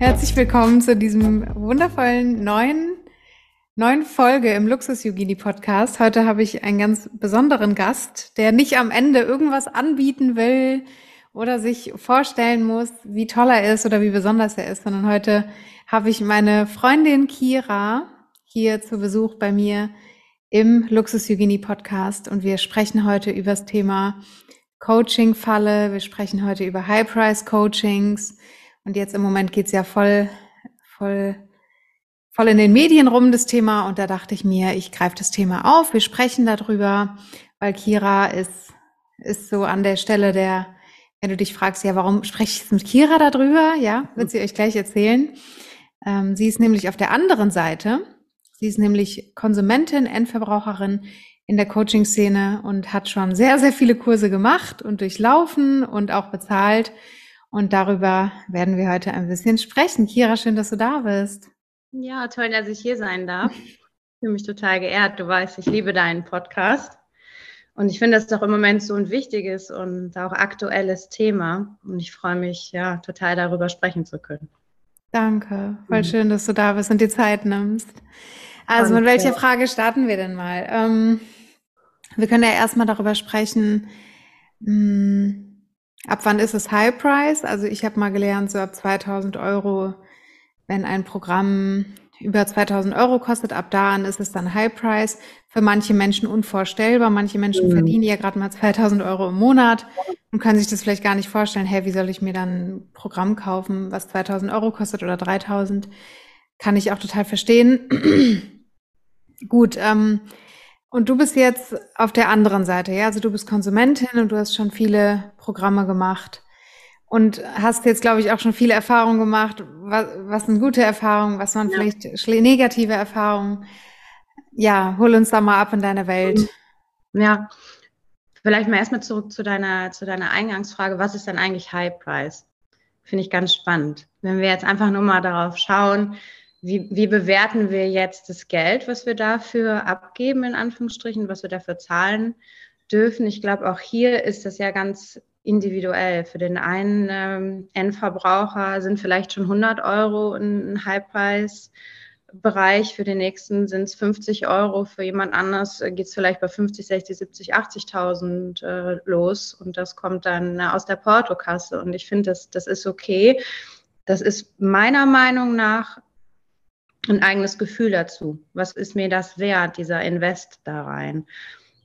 Herzlich willkommen zu diesem wundervollen neuen, neuen Folge im Luxus Yogini Podcast. Heute habe ich einen ganz besonderen Gast, der nicht am Ende irgendwas anbieten will oder sich vorstellen muss, wie toll er ist oder wie besonders er ist, sondern heute habe ich meine Freundin Kira hier zu Besuch bei mir im Luxus Yogini Podcast und wir sprechen heute über das Thema Coaching-Falle. Wir sprechen heute über High-Price-Coachings und jetzt im Moment geht's ja voll, voll, voll in den Medien rum, das Thema. Und da dachte ich mir, ich greife das Thema auf. Wir sprechen darüber, weil Kira ist, ist so an der Stelle der, wenn du dich fragst, ja, warum spreche ich mit Kira darüber? Ja, wird sie euch gleich erzählen. Ähm, sie ist nämlich auf der anderen Seite. Sie ist nämlich Konsumentin, Endverbraucherin in der Coaching-Szene und hat schon sehr, sehr viele Kurse gemacht und durchlaufen und auch bezahlt. Und darüber werden wir heute ein bisschen sprechen. Kira, schön, dass du da bist. Ja, toll, dass ich hier sein darf. Ich fühle mich total geehrt. Du weißt, ich liebe deinen Podcast. Und ich finde das doch im Moment so ein wichtiges und auch aktuelles Thema. Und ich freue mich, ja, total darüber sprechen zu können. Danke. Voll mhm. schön, dass du da bist und die Zeit nimmst. Also, mit welcher Frage starten wir denn mal? Ähm, wir können ja erstmal darüber sprechen, mh, hm, Ab wann ist es High Price? Also ich habe mal gelernt, so ab 2000 Euro, wenn ein Programm über 2000 Euro kostet, ab da an ist es dann High Price. Für manche Menschen unvorstellbar. Manche Menschen mhm. verdienen ja gerade mal 2000 Euro im Monat und können sich das vielleicht gar nicht vorstellen. Hey, wie soll ich mir dann ein Programm kaufen, was 2000 Euro kostet oder 3000? Kann ich auch total verstehen. Gut, ähm, und du bist jetzt auf der anderen Seite, ja? Also du bist Konsumentin und du hast schon viele Programme gemacht und hast jetzt, glaube ich, auch schon viele Erfahrungen gemacht. Was, was sind gute Erfahrungen, was waren ja. vielleicht negative Erfahrungen? Ja, hol uns da mal ab in deine Welt. Ja, vielleicht mal erstmal zurück zu deiner, zu deiner Eingangsfrage. Was ist denn eigentlich High Price? Finde ich ganz spannend. Wenn wir jetzt einfach nur mal darauf schauen, wie, wie bewerten wir jetzt das Geld, was wir dafür abgeben, in Anführungsstrichen, was wir dafür zahlen dürfen? Ich glaube, auch hier ist das ja ganz individuell. Für den einen ähm, Endverbraucher sind vielleicht schon 100 Euro ein Halbpreis. Bereich. Für den nächsten sind es 50 Euro. Für jemand anders geht es vielleicht bei 50, 60, 70, 80.000 äh, los. Und das kommt dann äh, aus der Portokasse. Und ich finde, das, das ist okay. Das ist meiner Meinung nach ein eigenes Gefühl dazu. Was ist mir das wert, dieser Invest da rein?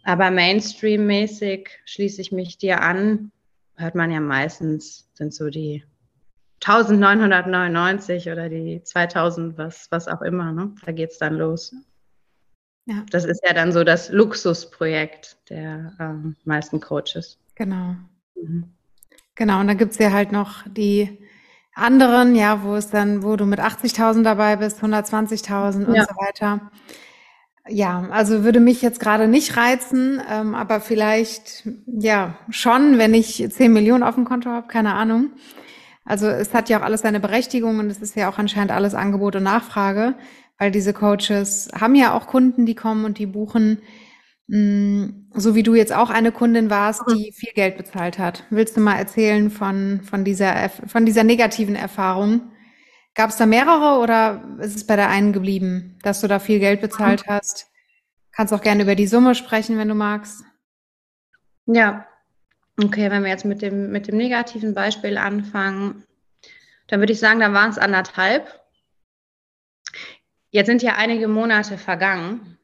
Aber Mainstream-mäßig schließe ich mich dir an, hört man ja meistens, sind so die 1999 oder die 2000, was, was auch immer. Ne? Da geht es dann los. Ja. Das ist ja dann so das Luxusprojekt der ähm, meisten Coaches. Genau. Mhm. Genau, und dann gibt es ja halt noch die anderen, ja, wo es dann, wo du mit 80.000 dabei bist, 120.000 und ja. so weiter. Ja, also würde mich jetzt gerade nicht reizen, ähm, aber vielleicht ja schon, wenn ich 10 Millionen auf dem Konto habe, keine Ahnung. Also es hat ja auch alles seine Berechtigung und es ist ja auch anscheinend alles Angebot und Nachfrage, weil diese Coaches haben ja auch Kunden, die kommen und die buchen. Mm, so wie du jetzt auch eine Kundin warst, die viel Geld bezahlt hat. Willst du mal erzählen von, von, dieser, von dieser negativen Erfahrung? Gab es da mehrere oder ist es bei der einen geblieben, dass du da viel Geld bezahlt hast? Kannst auch gerne über die Summe sprechen, wenn du magst. Ja, okay, wenn wir jetzt mit dem, mit dem negativen Beispiel anfangen, dann würde ich sagen, da waren es anderthalb. Jetzt sind ja einige Monate vergangen.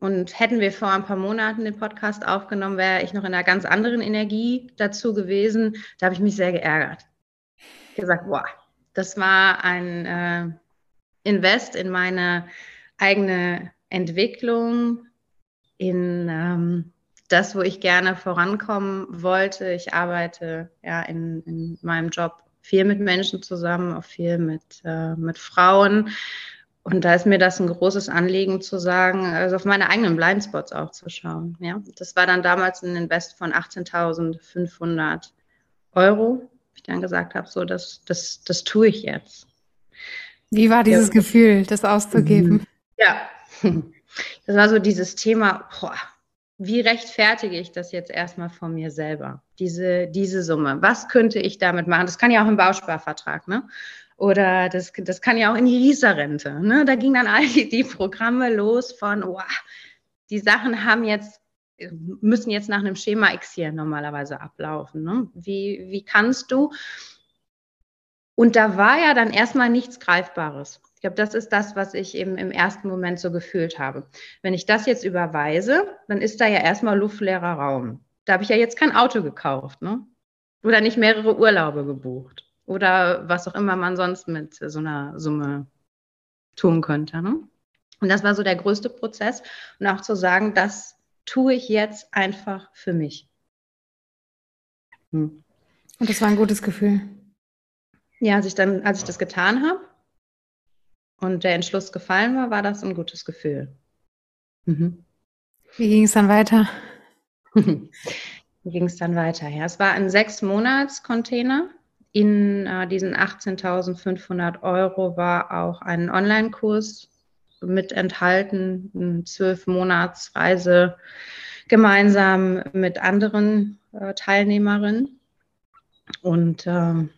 Und hätten wir vor ein paar Monaten den Podcast aufgenommen, wäre ich noch in einer ganz anderen Energie dazu gewesen. Da habe ich mich sehr geärgert. Gesagt, boah, das war ein äh, Invest in meine eigene Entwicklung, in ähm, das, wo ich gerne vorankommen wollte. Ich arbeite ja in, in meinem Job viel mit Menschen zusammen, auch viel mit, äh, mit Frauen. Und da ist mir das ein großes Anliegen zu sagen, also auf meine eigenen Blindspots auch zu schauen. Ja, das war dann damals ein Invest von 18.500 Euro. Ich dann gesagt habe, so das, das, das tue ich jetzt. Wie war dieses ja. Gefühl, das auszugeben? Mhm. Ja, das war so dieses Thema, boah, wie rechtfertige ich das jetzt erstmal von mir selber, diese, diese Summe? Was könnte ich damit machen? Das kann ja auch im Bausparvertrag, ne? Oder das, das kann ja auch in die Riester-Rente. Ne? Da ging dann all die, die Programme los von, wow, die Sachen haben jetzt, müssen jetzt nach einem Schema X hier normalerweise ablaufen. Ne? Wie, wie kannst du? Und da war ja dann erstmal nichts Greifbares. Ich glaube, das ist das, was ich eben im ersten Moment so gefühlt habe. Wenn ich das jetzt überweise, dann ist da ja erstmal luftleerer Raum. Da habe ich ja jetzt kein Auto gekauft, ne? Oder nicht mehrere Urlaube gebucht. Oder was auch immer man sonst mit so einer Summe tun könnte. Ne? Und das war so der größte Prozess. Und auch zu sagen, das tue ich jetzt einfach für mich. Hm. Und das war ein gutes Gefühl. Ja, als ich dann, als ich das getan habe, und der Entschluss gefallen war, war das ein gutes Gefühl. Mhm. Wie ging es dann weiter? Wie ging es dann weiter? Ja, es war ein sechs Monats Container. In äh, diesen 18.500 Euro war auch ein Online-Kurs mit enthalten, eine zwölf Monats Reise gemeinsam mit anderen äh, Teilnehmerinnen. Und äh,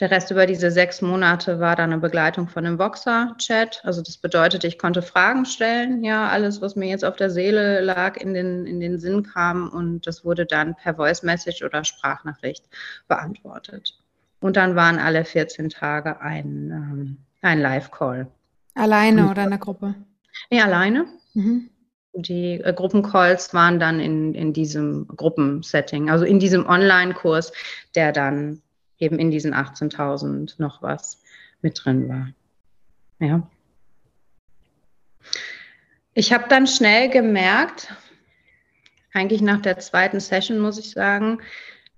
der Rest über diese sechs Monate war dann eine Begleitung von einem Voxer-Chat. Also das bedeutet, ich konnte Fragen stellen, ja, alles, was mir jetzt auf der Seele lag, in den, in den Sinn kam und das wurde dann per Voice Message oder Sprachnachricht beantwortet. Und dann waren alle 14 Tage ein, ähm, ein Live-Call. Alleine oder in der Gruppe? Nee, alleine. Mhm. Die äh, Gruppencalls waren dann in, in diesem Gruppensetting, also in diesem Online-Kurs, der dann eben in diesen 18.000 noch was mit drin war. Ja. Ich habe dann schnell gemerkt, eigentlich nach der zweiten Session muss ich sagen,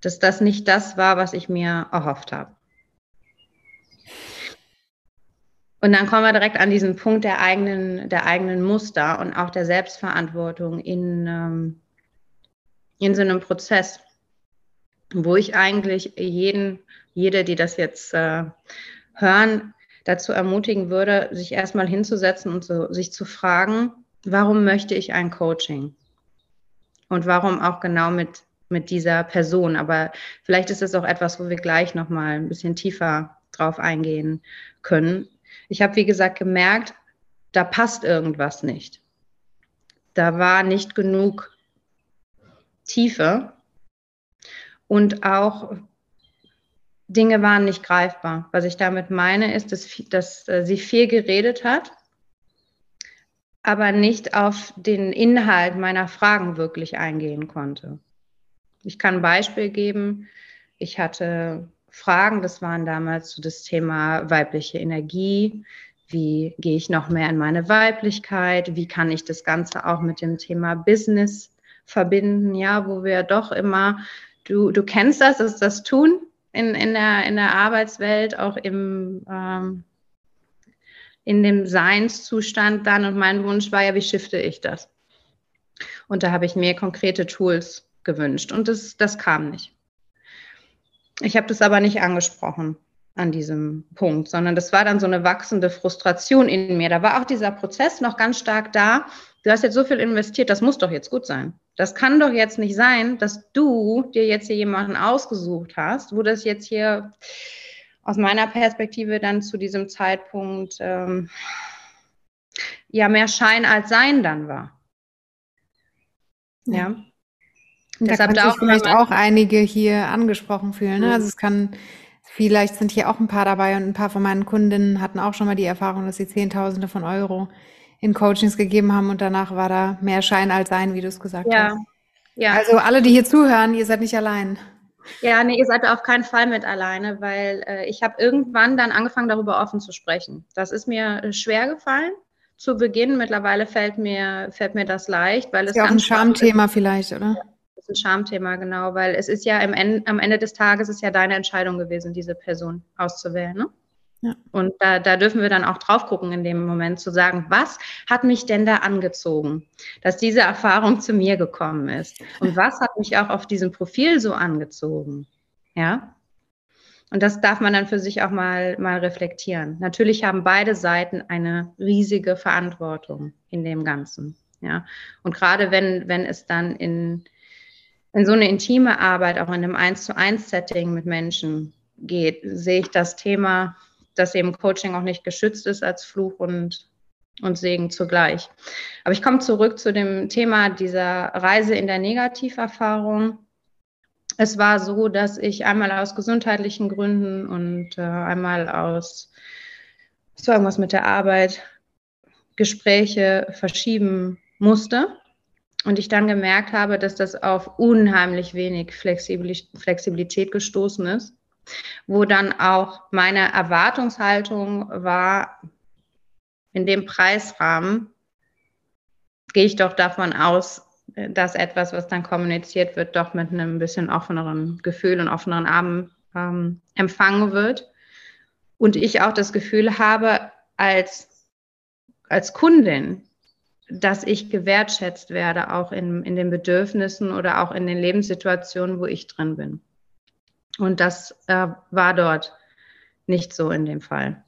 dass das nicht das war, was ich mir erhofft habe. Und dann kommen wir direkt an diesen Punkt der eigenen, der eigenen Muster und auch der Selbstverantwortung in, ähm, in so einem Prozess wo ich eigentlich jeden, jede, die das jetzt äh, hören, dazu ermutigen würde, sich erstmal hinzusetzen und so, sich zu fragen, warum möchte ich ein Coaching? Und warum auch genau mit, mit dieser Person? Aber vielleicht ist es auch etwas, wo wir gleich nochmal ein bisschen tiefer drauf eingehen können. Ich habe, wie gesagt, gemerkt, da passt irgendwas nicht. Da war nicht genug Tiefe und auch Dinge waren nicht greifbar. Was ich damit meine, ist, dass, dass äh, sie viel geredet hat, aber nicht auf den Inhalt meiner Fragen wirklich eingehen konnte. Ich kann ein Beispiel geben. Ich hatte Fragen, das waren damals so das Thema weibliche Energie. Wie gehe ich noch mehr in meine Weiblichkeit? Wie kann ich das Ganze auch mit dem Thema Business verbinden? Ja, wo wir doch immer Du, du kennst das, ist das Tun in, in, der, in der Arbeitswelt, auch im, ähm, in dem Seinszustand dann. Und mein Wunsch war ja, wie shifte ich das? Und da habe ich mir konkrete Tools gewünscht und das, das kam nicht. Ich habe das aber nicht angesprochen an diesem Punkt, sondern das war dann so eine wachsende Frustration in mir. Da war auch dieser Prozess noch ganz stark da. Du hast jetzt so viel investiert, das muss doch jetzt gut sein. Das kann doch jetzt nicht sein, dass du dir jetzt hier jemanden ausgesucht hast, wo das jetzt hier aus meiner Perspektive dann zu diesem Zeitpunkt ähm, ja mehr Schein als Sein dann war. Ja. Und Deshalb da sich vielleicht auch einige hier angesprochen fühlen. Ne? Also es kann Vielleicht sind hier auch ein paar dabei und ein paar von meinen Kundinnen hatten auch schon mal die Erfahrung, dass sie Zehntausende von Euro in Coachings gegeben haben und danach war da mehr Schein als Sein, wie du es gesagt ja. hast. Ja. Also alle, die hier zuhören, ihr seid nicht allein. Ja, nee, ihr seid auf keinen Fall mit alleine, weil äh, ich habe irgendwann dann angefangen, darüber offen zu sprechen. Das ist mir schwer gefallen zu Beginn. Mittlerweile fällt mir, fällt mir das leicht, weil es ist ja auch ein Schamthema vielleicht, oder? Es ist ein Schamthema, genau, weil es ist ja Ende, am Ende des Tages ist ja deine Entscheidung gewesen, diese Person auszuwählen. Ne? Und da, da dürfen wir dann auch drauf gucken in dem Moment zu sagen, was hat mich denn da angezogen, dass diese Erfahrung zu mir gekommen ist? Und was hat mich auch auf diesem Profil so angezogen? Ja. Und das darf man dann für sich auch mal, mal reflektieren. Natürlich haben beide Seiten eine riesige Verantwortung in dem Ganzen. Ja. Und gerade wenn, wenn es dann in, in so eine intime Arbeit, auch in einem Eins zu eins Setting mit Menschen geht, sehe ich das Thema dass eben Coaching auch nicht geschützt ist als Fluch und, und Segen zugleich. Aber ich komme zurück zu dem Thema dieser Reise in der Negativerfahrung. Es war so, dass ich einmal aus gesundheitlichen Gründen und äh, einmal aus, es irgendwas mit der Arbeit, Gespräche verschieben musste. Und ich dann gemerkt habe, dass das auf unheimlich wenig Flexibilität gestoßen ist wo dann auch meine Erwartungshaltung war, in dem Preisrahmen gehe ich doch davon aus, dass etwas, was dann kommuniziert wird, doch mit einem bisschen offeneren Gefühl und offeneren Armen ähm, empfangen wird. Und ich auch das Gefühl habe, als, als Kundin, dass ich gewertschätzt werde, auch in, in den Bedürfnissen oder auch in den Lebenssituationen, wo ich drin bin. Und das äh, war dort nicht so in dem Fall.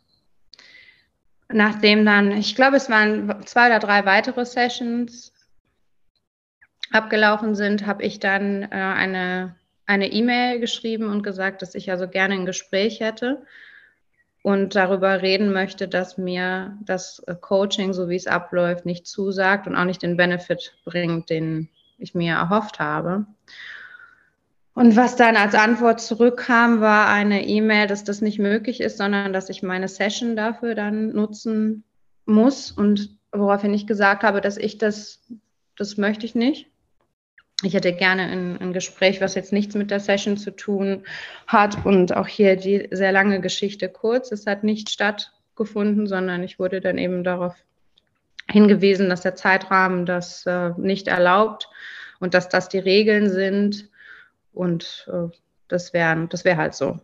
Nachdem dann, ich glaube, es waren zwei oder drei weitere Sessions abgelaufen sind, habe ich dann äh, eine eine E-Mail geschrieben und gesagt, dass ich also gerne ein Gespräch hätte und darüber reden möchte, dass mir das Coaching, so wie es abläuft, nicht zusagt und auch nicht den Benefit bringt, den ich mir erhofft habe. Und was dann als Antwort zurückkam, war eine E-Mail, dass das nicht möglich ist, sondern dass ich meine Session dafür dann nutzen muss. Und woraufhin ich gesagt habe, dass ich das, das möchte ich nicht. Ich hätte gerne ein, ein, Gespräch, was jetzt nichts mit der Session zu tun hat. Und auch hier die sehr lange Geschichte kurz. Es hat nicht stattgefunden, sondern ich wurde dann eben darauf hingewiesen, dass der Zeitrahmen das äh, nicht erlaubt und dass das die Regeln sind und äh, das wäre das wär halt so.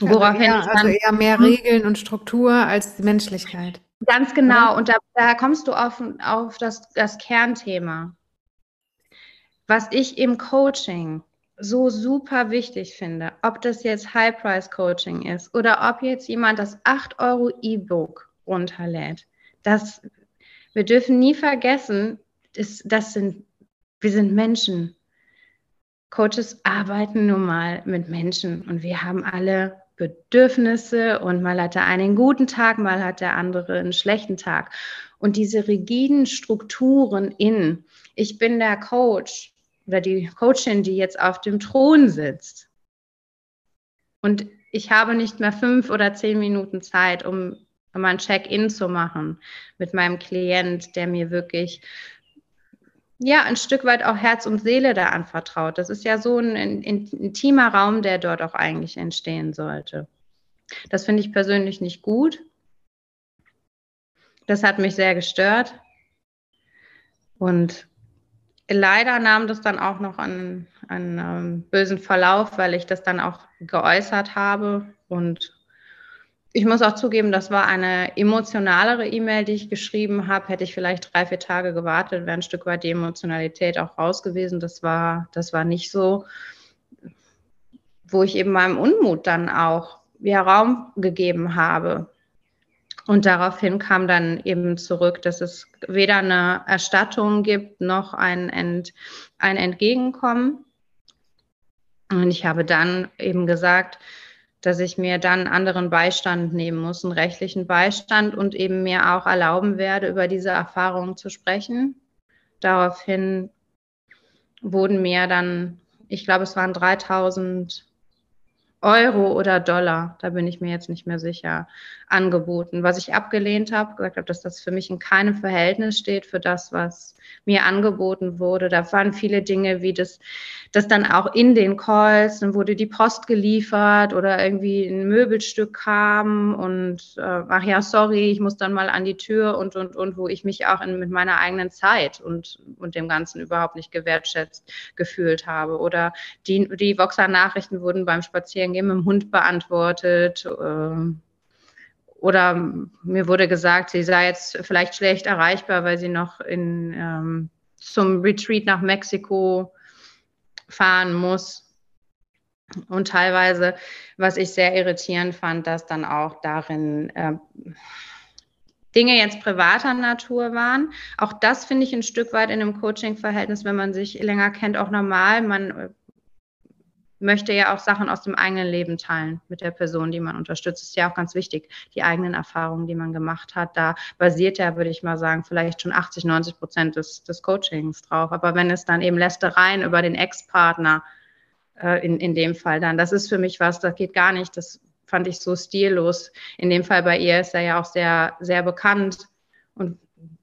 Also Woraufhin eher, dann, also eher mehr? Regeln und Struktur als die Menschlichkeit. Ganz genau. Oder? Und da, da, kommst du auf, auf das, das Kernthema. Was ich im Coaching so super wichtig finde, ob das jetzt High-Price-Coaching ist oder ob jetzt jemand das 8 Euro E-Book runterlädt, das, wir dürfen nie vergessen, das, das sind, wir sind Menschen. Coaches arbeiten nun mal mit Menschen und wir haben alle Bedürfnisse und mal hat der eine einen guten Tag, mal hat der andere einen schlechten Tag. Und diese rigiden Strukturen in, ich bin der Coach oder die Coachin, die jetzt auf dem Thron sitzt und ich habe nicht mehr fünf oder zehn Minuten Zeit, um, um ein Check-in zu machen mit meinem Klient, der mir wirklich ja, ein Stück weit auch Herz und Seele da anvertraut. Das ist ja so ein, ein, ein intimer Raum, der dort auch eigentlich entstehen sollte. Das finde ich persönlich nicht gut. Das hat mich sehr gestört. Und leider nahm das dann auch noch einen, einen ähm, bösen Verlauf, weil ich das dann auch geäußert habe und ich muss auch zugeben, das war eine emotionalere E-Mail, die ich geschrieben habe. Hätte ich vielleicht drei, vier Tage gewartet, wäre ein Stück weit die Emotionalität auch raus gewesen. Das war, das war nicht so, wo ich eben meinem Unmut dann auch wieder Raum gegeben habe. Und daraufhin kam dann eben zurück, dass es weder eine Erstattung gibt noch ein, Ent, ein Entgegenkommen. Und ich habe dann eben gesagt, dass ich mir dann anderen Beistand nehmen muss, einen rechtlichen Beistand und eben mir auch erlauben werde, über diese Erfahrungen zu sprechen. Daraufhin wurden mir dann, ich glaube, es waren 3000 Euro oder Dollar, da bin ich mir jetzt nicht mehr sicher, angeboten. Was ich abgelehnt habe, gesagt habe, dass das für mich in keinem Verhältnis steht für das, was mir angeboten wurde. Da waren viele Dinge, wie das, das dann auch in den Calls, dann wurde die Post geliefert oder irgendwie ein Möbelstück kam und äh, ach ja, sorry, ich muss dann mal an die Tür und und und, wo ich mich auch in, mit meiner eigenen Zeit und, und dem Ganzen überhaupt nicht gewertschätzt gefühlt habe. Oder die, die Voxer-Nachrichten wurden beim Spazieren Spaziergehen mit dem Hund beantwortet. Ähm, oder mir wurde gesagt, sie sei jetzt vielleicht schlecht erreichbar, weil sie noch in, ähm, zum Retreat nach Mexiko fahren muss. Und teilweise, was ich sehr irritierend fand, dass dann auch darin äh, Dinge jetzt privater Natur waren. Auch das finde ich ein Stück weit in einem Coaching-Verhältnis, wenn man sich länger kennt, auch normal. Man möchte ja auch Sachen aus dem eigenen Leben teilen mit der Person, die man unterstützt. Ist ja auch ganz wichtig, die eigenen Erfahrungen, die man gemacht hat. Da basiert ja, würde ich mal sagen, vielleicht schon 80, 90 Prozent des, des Coachings drauf. Aber wenn es dann eben Lästereien über den Ex-Partner äh, in, in dem Fall dann, das ist für mich was, das geht gar nicht. Das fand ich so stillos. In dem Fall bei ihr ist er ja auch sehr, sehr bekannt. Und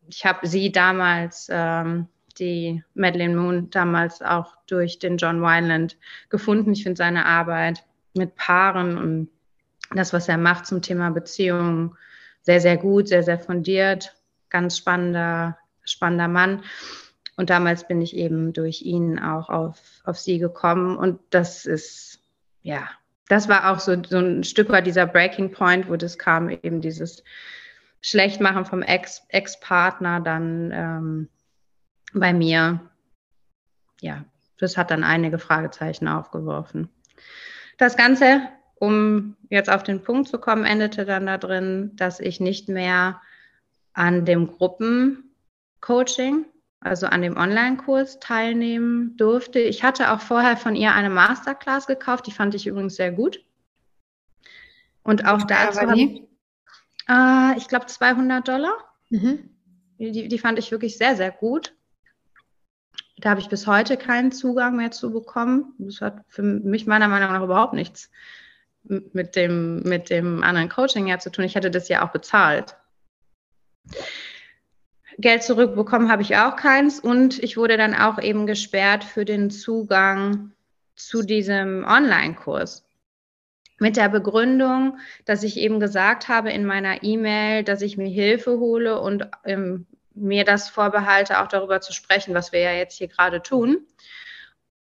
ich habe sie damals ähm, die Madeleine Moon damals auch durch den John Wineland gefunden. Ich finde seine Arbeit mit Paaren und das, was er macht zum Thema Beziehungen, sehr, sehr gut, sehr, sehr fundiert, ganz spannender, spannender Mann. Und damals bin ich eben durch ihn auch auf, auf sie gekommen. Und das ist, ja, das war auch so, so ein Stück weit dieser Breaking Point, wo das kam, eben dieses Schlechtmachen vom Ex-Partner, dann ähm, bei mir, ja, das hat dann einige Fragezeichen aufgeworfen. Das Ganze, um jetzt auf den Punkt zu kommen, endete dann da drin, dass ich nicht mehr an dem Gruppencoaching, also an dem Online-Kurs teilnehmen durfte. Ich hatte auch vorher von ihr eine Masterclass gekauft, die fand ich übrigens sehr gut. Und auch dazu habe ich, äh, ich glaube, 200 Dollar. Mhm. Die, die fand ich wirklich sehr, sehr gut. Da habe ich bis heute keinen Zugang mehr zu bekommen. Das hat für mich meiner Meinung nach überhaupt nichts mit dem, mit dem anderen Coaching ja zu tun. Ich hätte das ja auch bezahlt. Geld zurückbekommen habe ich auch keins und ich wurde dann auch eben gesperrt für den Zugang zu diesem Online-Kurs. Mit der Begründung, dass ich eben gesagt habe in meiner E-Mail, dass ich mir Hilfe hole und im mir das vorbehalte, auch darüber zu sprechen, was wir ja jetzt hier gerade tun.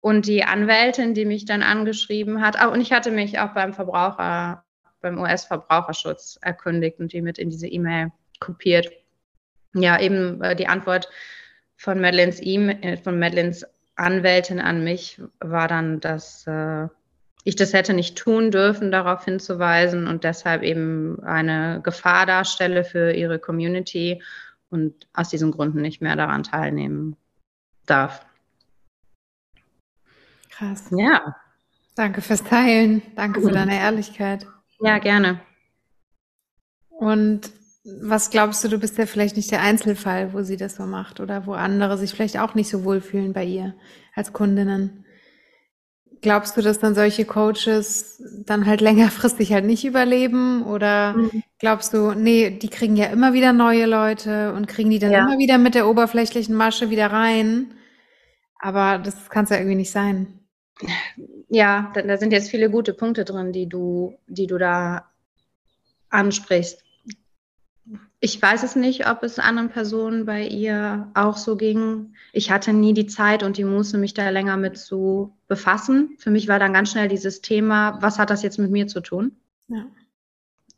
Und die Anwältin, die mich dann angeschrieben hat, und ich hatte mich auch beim Verbraucher, beim US-Verbraucherschutz erkundigt und die mit in diese E-Mail kopiert. Ja, eben äh, die Antwort von Madeleines, e von Madeleines Anwältin an mich war dann, dass äh, ich das hätte nicht tun dürfen, darauf hinzuweisen und deshalb eben eine Gefahr darstelle für ihre Community und aus diesen Gründen nicht mehr daran teilnehmen darf. Krass. Ja. Danke fürs Teilen. Danke für deine Ehrlichkeit. Ja, gerne. Und was glaubst du, du bist ja vielleicht nicht der Einzelfall, wo sie das so macht oder wo andere sich vielleicht auch nicht so wohlfühlen bei ihr als Kundinnen? Glaubst du, dass dann solche Coaches dann halt längerfristig halt nicht überleben? Oder mhm. glaubst du, nee, die kriegen ja immer wieder neue Leute und kriegen die dann ja. immer wieder mit der oberflächlichen Masche wieder rein? Aber das kann es ja irgendwie nicht sein. Ja, da, da sind jetzt viele gute Punkte drin, die du, die du da ansprichst. Ich weiß es nicht, ob es anderen Personen bei ihr auch so ging. Ich hatte nie die Zeit und die Muße, mich da länger mit zu befassen. Für mich war dann ganz schnell dieses Thema, was hat das jetzt mit mir zu tun? Ja.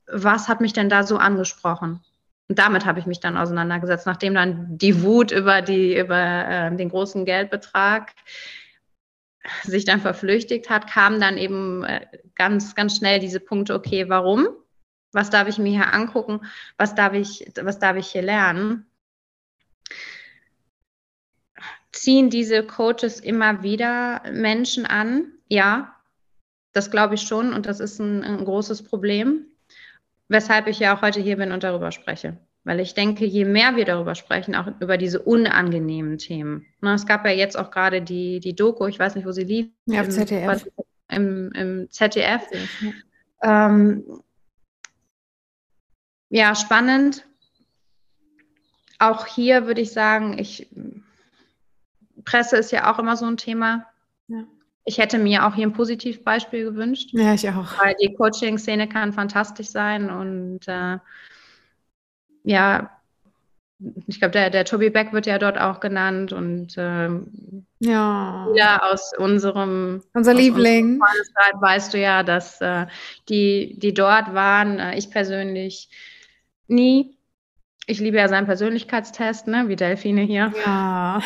Was hat mich denn da so angesprochen? Und damit habe ich mich dann auseinandergesetzt, nachdem dann die Wut über, die, über äh, den großen Geldbetrag sich dann verflüchtigt hat, kamen dann eben äh, ganz, ganz schnell diese Punkte, okay, warum? Was darf ich mir hier angucken? Was darf ich, was darf ich hier lernen? Ziehen diese Coaches immer wieder Menschen an? Ja, das glaube ich schon und das ist ein, ein großes Problem, weshalb ich ja auch heute hier bin und darüber spreche. Weil ich denke, je mehr wir darüber sprechen, auch über diese unangenehmen Themen. Ne, es gab ja jetzt auch gerade die, die Doku, ich weiß nicht, wo sie lief. Ja, auf ZDF. im, im ZDF. Ja. Ähm, ja, spannend. Auch hier würde ich sagen, ich, Presse ist ja auch immer so ein Thema. Ja. Ich hätte mir auch hier ein Positivbeispiel gewünscht. Ja, ich auch. Weil die Coaching-Szene kann fantastisch sein und äh, ja, ich glaube, der, der Toby Beck wird ja dort auch genannt und ähm, ja. aus unserem unser aus Liebling. weißt du ja, dass äh, die, die dort waren, äh, ich persönlich nie. Ich liebe ja seinen Persönlichkeitstest, ne, wie Delfine hier. Ja.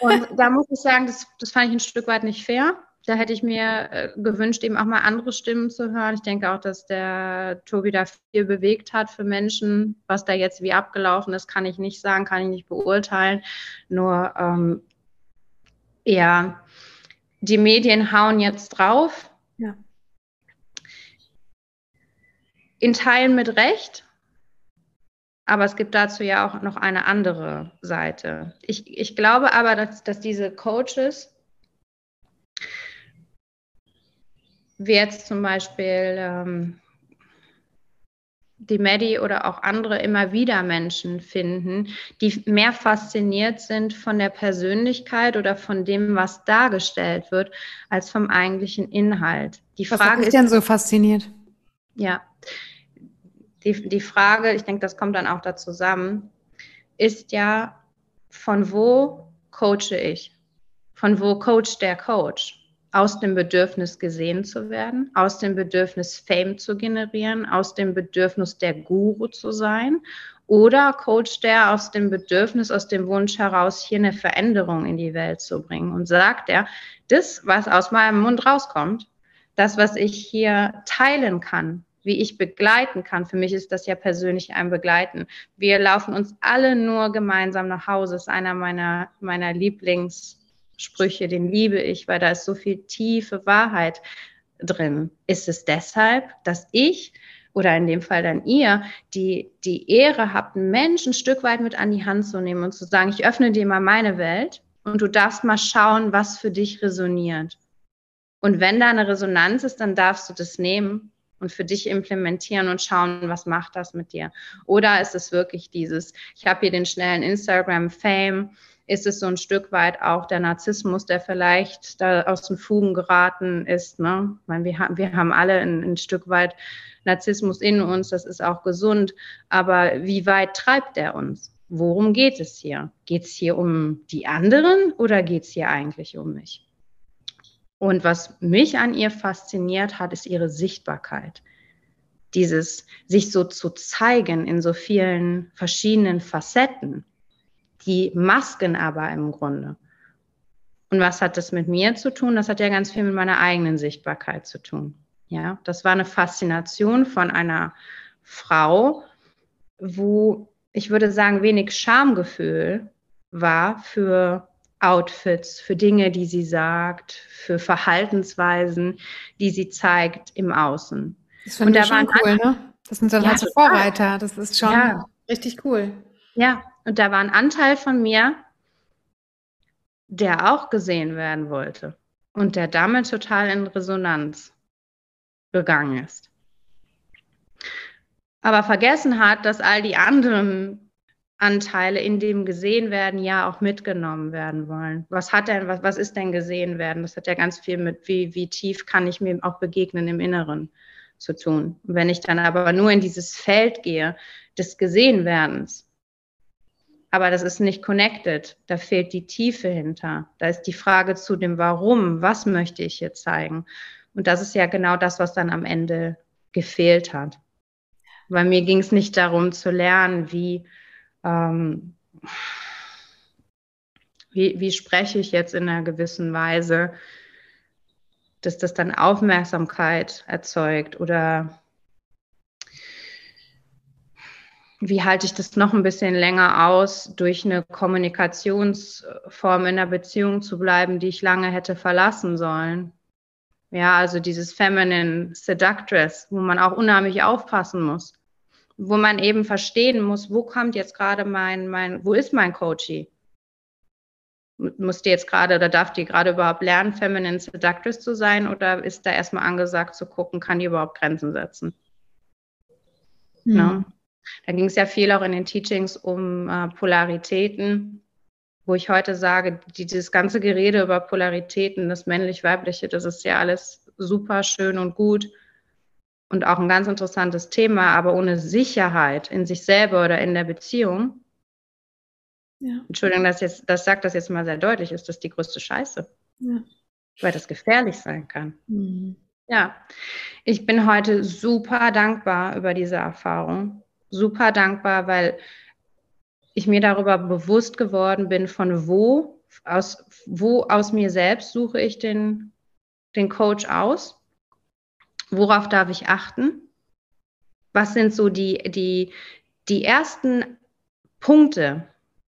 Und da muss ich sagen, das, das fand ich ein Stück weit nicht fair da hätte ich mir äh, gewünscht, eben auch mal andere Stimmen zu hören. Ich denke auch, dass der Tobi da viel bewegt hat für Menschen. Was da jetzt wie abgelaufen ist, kann ich nicht sagen, kann ich nicht beurteilen. Nur, ähm, ja, die Medien hauen jetzt drauf. Ja. In Teilen mit Recht. Aber es gibt dazu ja auch noch eine andere Seite. Ich, ich glaube aber, dass, dass diese Coaches wie jetzt zum Beispiel ähm, die Maddie oder auch andere immer wieder Menschen finden, die mehr fasziniert sind von der Persönlichkeit oder von dem, was dargestellt wird, als vom eigentlichen Inhalt. Die was Frage ist denn so fasziniert? Ja, die, die Frage, ich denke, das kommt dann auch da zusammen, ist ja, von wo coache ich? Von wo coacht der Coach? aus dem Bedürfnis gesehen zu werden, aus dem Bedürfnis Fame zu generieren, aus dem Bedürfnis der Guru zu sein oder coacht der aus dem Bedürfnis, aus dem Wunsch heraus, hier eine Veränderung in die Welt zu bringen und sagt er, das, was aus meinem Mund rauskommt, das, was ich hier teilen kann, wie ich begleiten kann. Für mich ist das ja persönlich ein Begleiten. Wir laufen uns alle nur gemeinsam nach Hause. Das ist einer meiner, meiner Lieblings- Sprüche, den liebe ich, weil da ist so viel tiefe Wahrheit drin. Ist es deshalb, dass ich oder in dem Fall dann ihr die, die Ehre habt, einen Menschen ein Stück weit mit an die Hand zu nehmen und zu sagen, ich öffne dir mal meine Welt und du darfst mal schauen, was für dich resoniert. Und wenn da eine Resonanz ist, dann darfst du das nehmen und für dich implementieren und schauen, was macht das mit dir. Oder ist es wirklich dieses, ich habe hier den schnellen Instagram-Fame, ist es so ein Stück weit auch der Narzissmus, der vielleicht da aus den Fugen geraten ist. Ne? Ich meine, wir, haben, wir haben alle ein, ein Stück weit Narzissmus in uns, das ist auch gesund. Aber wie weit treibt er uns? Worum geht es hier? Geht es hier um die anderen oder geht es hier eigentlich um mich? Und was mich an ihr fasziniert hat, ist ihre Sichtbarkeit. Dieses sich so zu zeigen in so vielen verschiedenen Facetten die Masken aber im Grunde. Und was hat das mit mir zu tun? Das hat ja ganz viel mit meiner eigenen Sichtbarkeit zu tun. Ja, das war eine Faszination von einer Frau, wo ich würde sagen, wenig Schamgefühl war für Outfits, für Dinge, die sie sagt, für Verhaltensweisen, die sie zeigt im Außen. Das finde ich schon cool, ne? Das sind dann ja, so Vorreiter. Das ist schon ja. richtig cool. Ja, und da war ein Anteil von mir, der auch gesehen werden wollte und der damit total in Resonanz gegangen ist. Aber vergessen hat, dass all die anderen Anteile in dem gesehen werden ja auch mitgenommen werden wollen. Was hat denn, was, was ist denn gesehen werden? Das hat ja ganz viel mit, wie, wie tief kann ich mir auch begegnen im Inneren zu tun. Wenn ich dann aber nur in dieses Feld gehe des Gesehenwerdens, aber das ist nicht connected. Da fehlt die Tiefe hinter. Da ist die Frage zu dem Warum, was möchte ich hier zeigen? Und das ist ja genau das, was dann am Ende gefehlt hat. Weil mir ging es nicht darum zu lernen, wie, ähm, wie, wie spreche ich jetzt in einer gewissen Weise, dass das dann Aufmerksamkeit erzeugt oder wie halte ich das noch ein bisschen länger aus, durch eine Kommunikationsform in der Beziehung zu bleiben, die ich lange hätte verlassen sollen. Ja, also dieses Feminine Seductress, wo man auch unheimlich aufpassen muss, wo man eben verstehen muss, wo kommt jetzt gerade mein, mein, wo ist mein Coachie? muss die jetzt gerade oder darf die gerade überhaupt lernen, Feminine Seductress zu sein oder ist da erstmal angesagt zu gucken, kann die überhaupt Grenzen setzen? Mhm. Ne? Da ging es ja viel auch in den Teachings um äh, Polaritäten, wo ich heute sage, die, dieses ganze Gerede über Polaritäten, das männlich-weibliche, das ist ja alles super schön und gut und auch ein ganz interessantes Thema, aber ohne Sicherheit in sich selber oder in der Beziehung. Ja. Entschuldigung, dass jetzt, das sagt das jetzt mal sehr deutlich, ist das die größte Scheiße. Ja. Weil das gefährlich sein kann. Mhm. Ja, ich bin heute super dankbar über diese Erfahrung. Super dankbar, weil ich mir darüber bewusst geworden bin, von wo aus, wo aus mir selbst suche ich den, den Coach aus Worauf darf ich achten? Was sind so die, die, die ersten Punkte,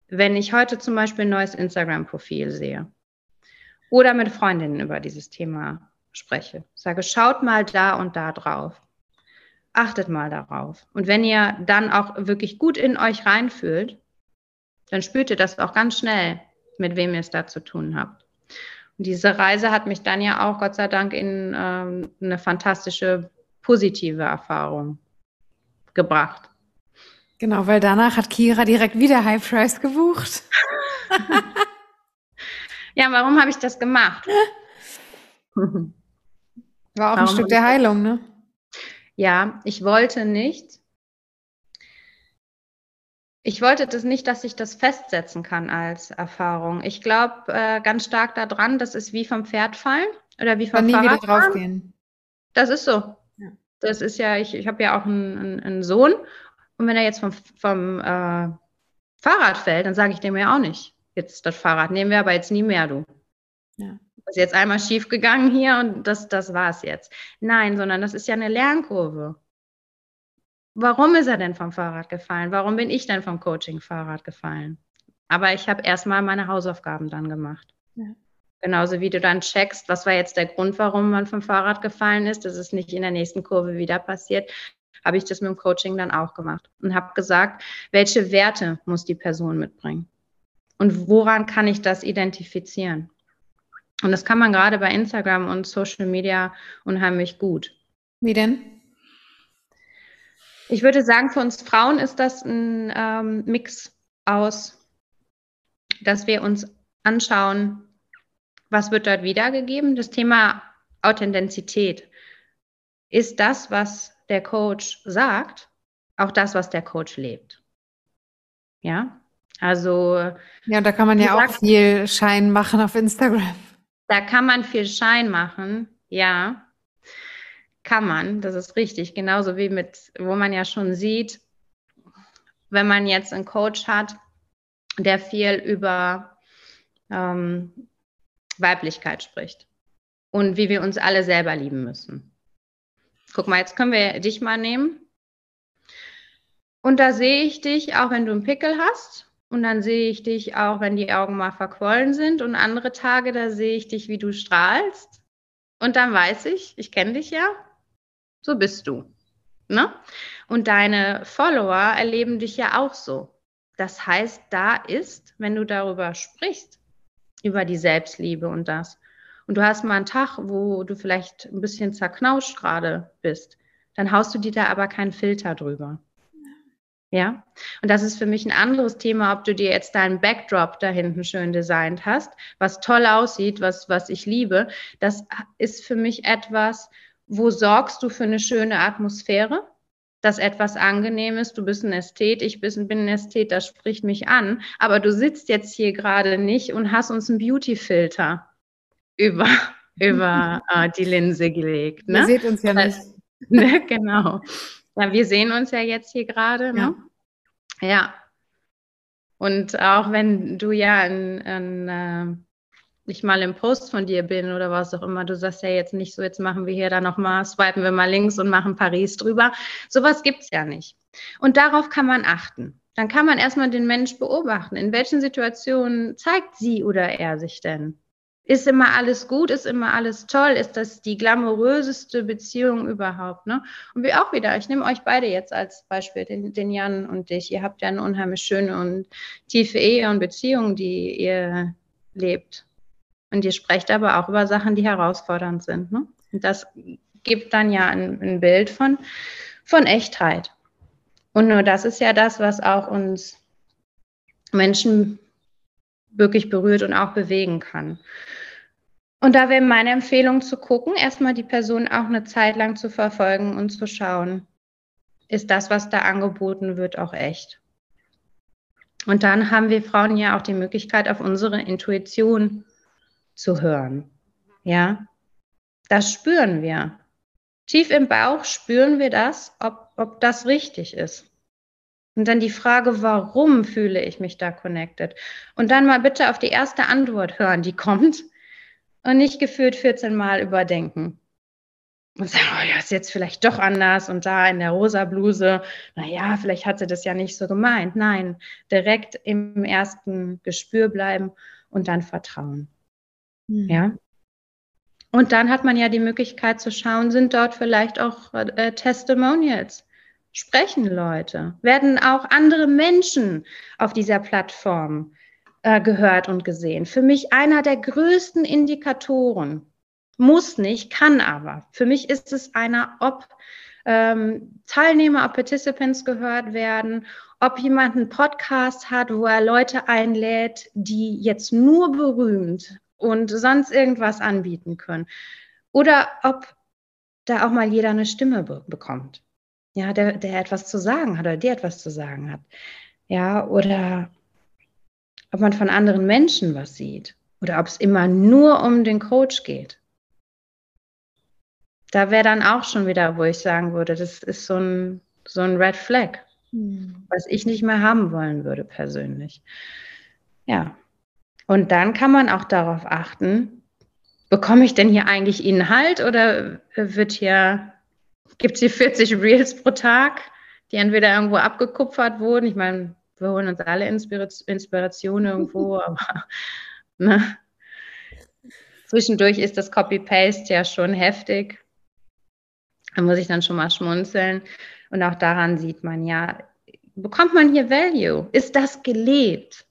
wenn ich heute zum Beispiel ein neues Instagram-Profil sehe oder mit Freundinnen über dieses Thema spreche? Sage, schaut mal da und da drauf. Achtet mal darauf. Und wenn ihr dann auch wirklich gut in euch reinfühlt, dann spürt ihr das auch ganz schnell, mit wem ihr es da zu tun habt diese Reise hat mich dann ja auch, Gott sei Dank, in ähm, eine fantastische positive Erfahrung gebracht. Genau, weil danach hat Kira direkt wieder High Price gebucht. ja, warum habe ich das gemacht? War auch warum ein Stück der Heilung, ne? Ja, ich wollte nicht, ich wollte das nicht, dass ich das festsetzen kann als Erfahrung. Ich glaube äh, ganz stark daran, das ist wie vom Pferd fallen oder wie vom nie Fahrrad wieder draufgehen. Das ist so. Ja. Das ist ja, ich, ich habe ja auch einen, einen, einen, Sohn und wenn er jetzt vom, vom äh, Fahrrad fällt, dann sage ich dem ja auch nicht, jetzt das Fahrrad nehmen wir aber jetzt nie mehr, du. Ja. Das ist jetzt einmal schief gegangen hier und das, das war es jetzt. Nein, sondern das ist ja eine Lernkurve. Warum ist er denn vom Fahrrad gefallen? Warum bin ich denn vom Coaching-Fahrrad gefallen? Aber ich habe erstmal meine Hausaufgaben dann gemacht. Ja. Genauso wie du dann checkst, was war jetzt der Grund, warum man vom Fahrrad gefallen ist, dass es nicht in der nächsten Kurve wieder passiert, habe ich das mit dem Coaching dann auch gemacht und habe gesagt, welche Werte muss die Person mitbringen? Und woran kann ich das identifizieren? Und das kann man gerade bei Instagram und Social Media unheimlich gut. Wie denn? Ich würde sagen, für uns Frauen ist das ein ähm, Mix aus, dass wir uns anschauen, was wird dort wiedergegeben. Das Thema Authentizität. Ist das, was der Coach sagt, auch das, was der Coach lebt? Ja, also. Ja, da kann man ja auch viel Schein machen auf Instagram. Da kann man viel Schein machen, ja kann man, das ist richtig, genauso wie mit, wo man ja schon sieht, wenn man jetzt einen Coach hat, der viel über ähm, Weiblichkeit spricht und wie wir uns alle selber lieben müssen. Guck mal, jetzt können wir dich mal nehmen. Und da sehe ich dich, auch wenn du einen Pickel hast. Und dann sehe ich dich auch, wenn die Augen mal verquollen sind. Und andere Tage, da sehe ich dich, wie du strahlst. Und dann weiß ich, ich kenne dich ja, so bist du. Ne? Und deine Follower erleben dich ja auch so. Das heißt, da ist, wenn du darüber sprichst, über die Selbstliebe und das, und du hast mal einen Tag, wo du vielleicht ein bisschen zerknauscht gerade bist, dann haust du dir da aber keinen Filter drüber. Ja, und das ist für mich ein anderes Thema, ob du dir jetzt deinen Backdrop da hinten schön designt hast, was toll aussieht, was, was ich liebe. Das ist für mich etwas, wo sorgst du für eine schöne Atmosphäre? Dass etwas angenehm ist, du bist ein Ästhet, ich bin ein Ästhet, das spricht mich an, aber du sitzt jetzt hier gerade nicht und hast uns einen Beauty-Filter über, über äh, die Linse gelegt. Ne? Ihr seht uns ja nicht. ne, genau. Ja, wir sehen uns ja jetzt hier gerade. Ne? Ja. ja. Und auch wenn du ja ein, ein äh, ich mal im Post von dir bin oder was auch immer, du sagst ja jetzt nicht so, jetzt machen wir hier da nochmal, swipen wir mal links und machen Paris drüber. Sowas gibt es ja nicht. Und darauf kann man achten. Dann kann man erstmal den Mensch beobachten. In welchen Situationen zeigt sie oder er sich denn? Ist immer alles gut? Ist immer alles toll? Ist das die glamouröseste Beziehung überhaupt? Ne? Und wie auch wieder, ich nehme euch beide jetzt als Beispiel, den, den Jan und dich. Ihr habt ja eine unheimlich schöne und tiefe Ehe und Beziehung, die ihr lebt. Und ihr sprecht aber auch über Sachen, die herausfordernd sind. Ne? Und das gibt dann ja ein, ein Bild von, von Echtheit. Und nur das ist ja das, was auch uns Menschen wirklich berührt und auch bewegen kann. Und da wäre meine Empfehlung zu gucken, erstmal die Person auch eine Zeit lang zu verfolgen und zu schauen, ist das, was da angeboten wird, auch echt. Und dann haben wir Frauen ja auch die Möglichkeit, auf unsere Intuition zu hören. Ja, das spüren wir. Tief im Bauch spüren wir das, ob, ob das richtig ist. Und dann die Frage, warum fühle ich mich da connected? Und dann mal bitte auf die erste Antwort hören, die kommt und nicht gefühlt 14 Mal überdenken. Und sagen, oh ja, ist jetzt vielleicht doch anders und da in der rosa Bluse, naja, vielleicht hat sie das ja nicht so gemeint. Nein, direkt im ersten Gespür bleiben und dann vertrauen. Mhm. Ja. Und dann hat man ja die Möglichkeit zu schauen, sind dort vielleicht auch äh, Testimonials? Sprechen Leute? Werden auch andere Menschen auf dieser Plattform äh, gehört und gesehen? Für mich einer der größten Indikatoren. Muss nicht, kann aber. Für mich ist es einer, ob ähm, Teilnehmer, ob Participants gehört werden, ob jemand einen Podcast hat, wo er Leute einlädt, die jetzt nur berühmt und sonst irgendwas anbieten können. Oder ob da auch mal jeder eine Stimme be bekommt. Ja, der, der etwas zu sagen hat oder der etwas zu sagen hat. Ja, oder ob man von anderen Menschen was sieht. Oder ob es immer nur um den Coach geht. Da wäre dann auch schon wieder, wo ich sagen würde, das ist so ein, so ein Red Flag, mhm. was ich nicht mehr haben wollen würde persönlich. Ja, und dann kann man auch darauf achten, bekomme ich denn hier eigentlich Inhalt oder wird hier, gibt es hier 40 Reels pro Tag, die entweder irgendwo abgekupfert wurden? Ich meine, wir holen uns alle Inspiration irgendwo, aber ne? zwischendurch ist das Copy-Paste ja schon heftig. Da muss ich dann schon mal schmunzeln. Und auch daran sieht man ja, bekommt man hier Value? Ist das gelebt?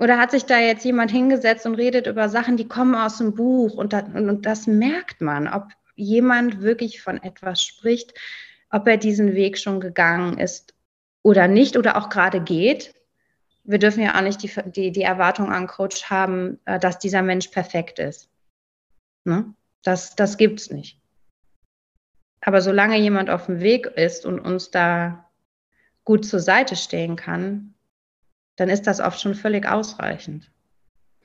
Oder hat sich da jetzt jemand hingesetzt und redet über Sachen, die kommen aus dem Buch und das, und das merkt man, ob jemand wirklich von etwas spricht, ob er diesen Weg schon gegangen ist oder nicht oder auch gerade geht. Wir dürfen ja auch nicht die, die, die Erwartung an Coach haben, äh, dass dieser Mensch perfekt ist. Ne? Das, das gibt es nicht. Aber solange jemand auf dem Weg ist und uns da gut zur Seite stehen kann, dann ist das oft schon völlig ausreichend.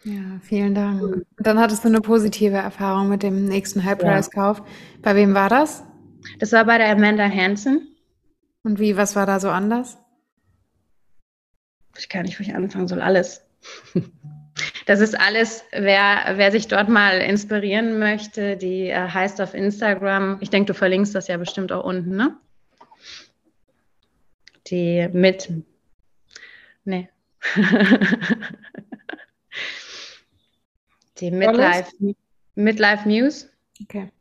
Ja, vielen Dank. Und dann hattest du eine positive Erfahrung mit dem nächsten High-Price-Kauf. Bei wem war das? Das war bei der Amanda Hansen. Und wie, was war da so anders? Ich kann nicht, wo ich anfangen soll. Alles. Das ist alles, wer, wer sich dort mal inspirieren möchte, die äh, heißt auf Instagram, ich denke, du verlinkst das ja bestimmt auch unten, ne? Die mit, nee, Die Midlife, Midlife Muse. Okay.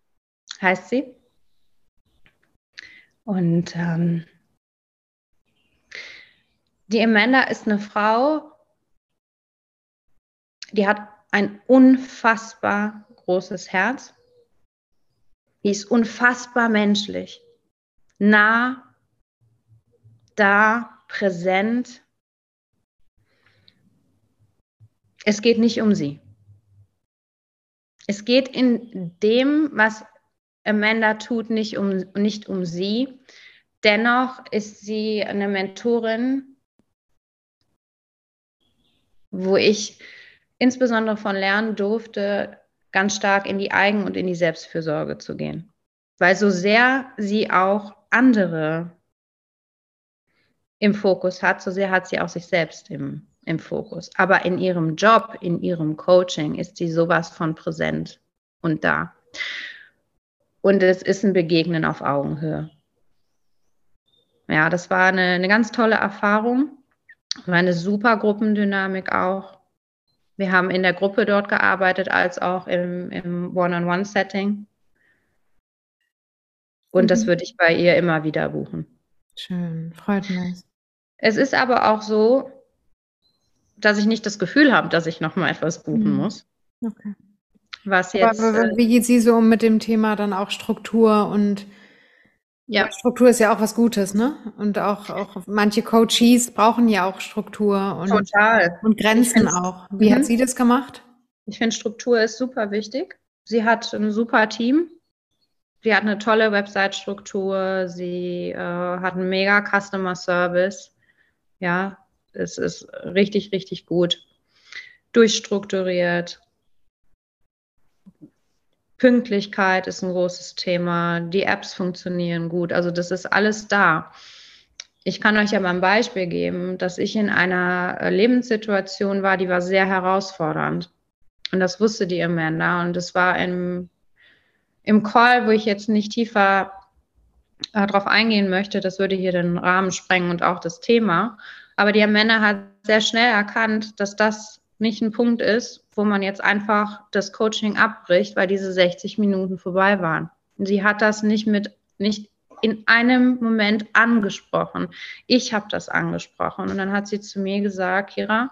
Heißt sie. Und ähm, die Amanda ist eine Frau, die hat ein unfassbar großes Herz. Die ist unfassbar menschlich, nah, da, präsent Es geht nicht um sie. Es geht in dem, was Amanda tut, nicht um, nicht um sie. Dennoch ist sie eine Mentorin, wo ich insbesondere von lernen durfte, ganz stark in die Eigen- und in die Selbstfürsorge zu gehen. Weil so sehr sie auch andere im Fokus hat, so sehr hat sie auch sich selbst im im Fokus. Aber in ihrem Job, in ihrem Coaching ist sie sowas von präsent und da. Und es ist ein Begegnen auf Augenhöhe. Ja, das war eine, eine ganz tolle Erfahrung. War eine super Gruppendynamik auch. Wir haben in der Gruppe dort gearbeitet, als auch im, im One-on-One-Setting. Und mhm. das würde ich bei ihr immer wieder buchen. Schön, freut mich. Es ist aber auch so, dass ich nicht das Gefühl habe, dass ich noch mal etwas buchen mhm. muss. Okay. Was jetzt. Aber, äh, wie geht sie so um mit dem Thema dann auch Struktur und ja. Struktur ist ja auch was Gutes, ne? Und auch, auch manche Coaches brauchen ja auch Struktur und, Total. und Grenzen auch. Wie mhm. hat sie das gemacht? Ich finde, Struktur ist super wichtig. Sie hat ein super Team. Sie hat eine tolle Website-Struktur. Sie äh, hat einen mega Customer Service. Ja, es ist richtig, richtig gut. Durchstrukturiert. Pünktlichkeit ist ein großes Thema. Die Apps funktionieren gut. Also das ist alles da. Ich kann euch ja mal ein Beispiel geben, dass ich in einer Lebenssituation war, die war sehr herausfordernd. Und das wusste die Amanda. Und es war im, im Call, wo ich jetzt nicht tiefer äh, darauf eingehen möchte, das würde hier den Rahmen sprengen und auch das Thema. Aber die Amanda hat sehr schnell erkannt, dass das nicht ein Punkt ist, wo man jetzt einfach das Coaching abbricht, weil diese 60 Minuten vorbei waren. Sie hat das nicht mit, nicht in einem Moment angesprochen. Ich habe das angesprochen. Und dann hat sie zu mir gesagt, Kira,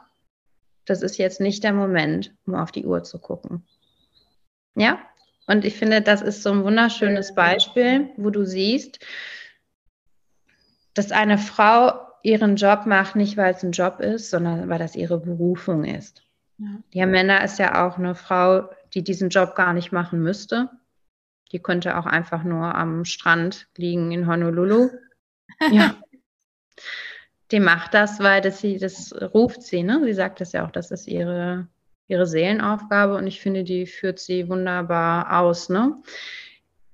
das ist jetzt nicht der Moment, um auf die Uhr zu gucken. Ja? Und ich finde, das ist so ein wunderschönes Beispiel, wo du siehst, dass eine Frau ihren Job macht, nicht weil es ein Job ist, sondern weil das ihre Berufung ist. Ja. Die Amanda ist ja auch eine Frau, die diesen Job gar nicht machen müsste. Die könnte auch einfach nur am Strand liegen in Honolulu. ja. Die macht das, weil das sie, das ruft sie, ne? Sie sagt das ja auch, das ist ihre, ihre Seelenaufgabe und ich finde, die führt sie wunderbar aus, ne?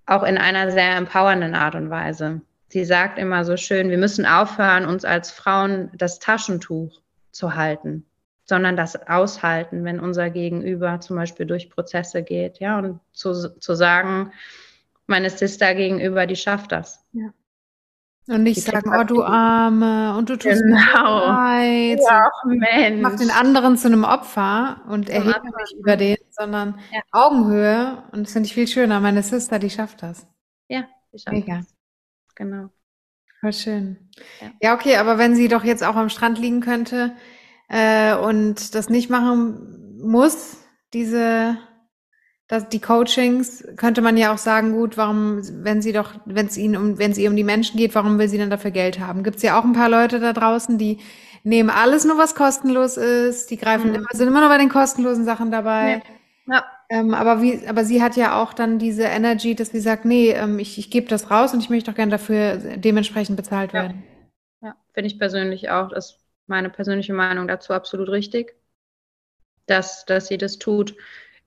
Auch in einer sehr empowernden Art und Weise. Sie sagt immer so schön, wir müssen aufhören, uns als Frauen das Taschentuch zu halten, sondern das aushalten, wenn unser Gegenüber zum Beispiel durch Prozesse geht, ja, und zu, zu sagen, meine Sister gegenüber, die schafft das. Und nicht sagen, oh du Arme, und du tust genau. mir leid. Ja, Mensch. Mach den anderen zu einem Opfer und erhebt mich über den, sondern ja. Augenhöhe. Und das finde ich viel schöner. Meine Sister, die schafft das. Ja, die schafft Mega. das genau. Voll schön. Ja. ja. okay, aber wenn sie doch jetzt auch am Strand liegen könnte äh, und das nicht machen muss, diese, das, die Coachings, könnte man ja auch sagen, gut, warum, wenn sie doch, wenn es ihnen um, wenn es ihr um die Menschen geht, warum will sie dann dafür Geld haben? Gibt es ja auch ein paar Leute da draußen, die nehmen alles nur, was kostenlos ist, die greifen mhm. immer, sind immer nur bei den kostenlosen Sachen dabei. Ja. ja. Ähm, aber wie, aber sie hat ja auch dann diese Energy, dass sie sagt, nee, ähm, ich, ich gebe das raus und ich möchte auch gerne dafür dementsprechend bezahlt ja. werden. Ja, finde ich persönlich auch. Das ist meine persönliche Meinung dazu absolut richtig, dass, dass sie das tut.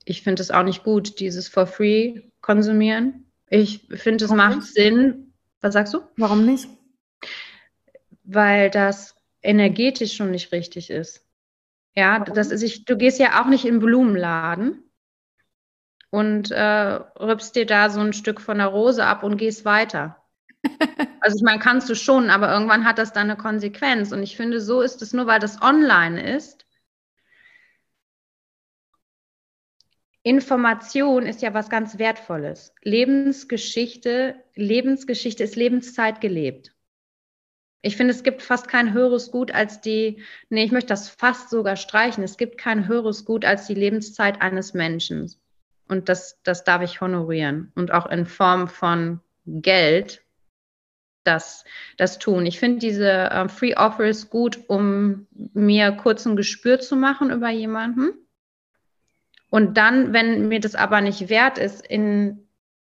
Ich finde es auch nicht gut, dieses for free konsumieren. Ich finde, es macht nicht? Sinn. Was sagst du? Warum nicht? Weil das energetisch schon nicht richtig ist. Ja, Warum? das ist, ich, du gehst ja auch nicht in den Blumenladen und äh, rübst dir da so ein Stück von der Rose ab und gehst weiter. Also ich meine, kannst du schon, aber irgendwann hat das dann eine Konsequenz. Und ich finde, so ist es nur, weil das online ist. Information ist ja was ganz Wertvolles. Lebensgeschichte, Lebensgeschichte ist Lebenszeit gelebt. Ich finde, es gibt fast kein höheres Gut als die, nee, ich möchte das fast sogar streichen. Es gibt kein höheres Gut als die Lebenszeit eines Menschen. Und das, das darf ich honorieren und auch in Form von Geld das, das tun. Ich finde diese äh, Free Offers gut, um mir kurz ein Gespür zu machen über jemanden. Und dann, wenn mir das aber nicht wert ist, in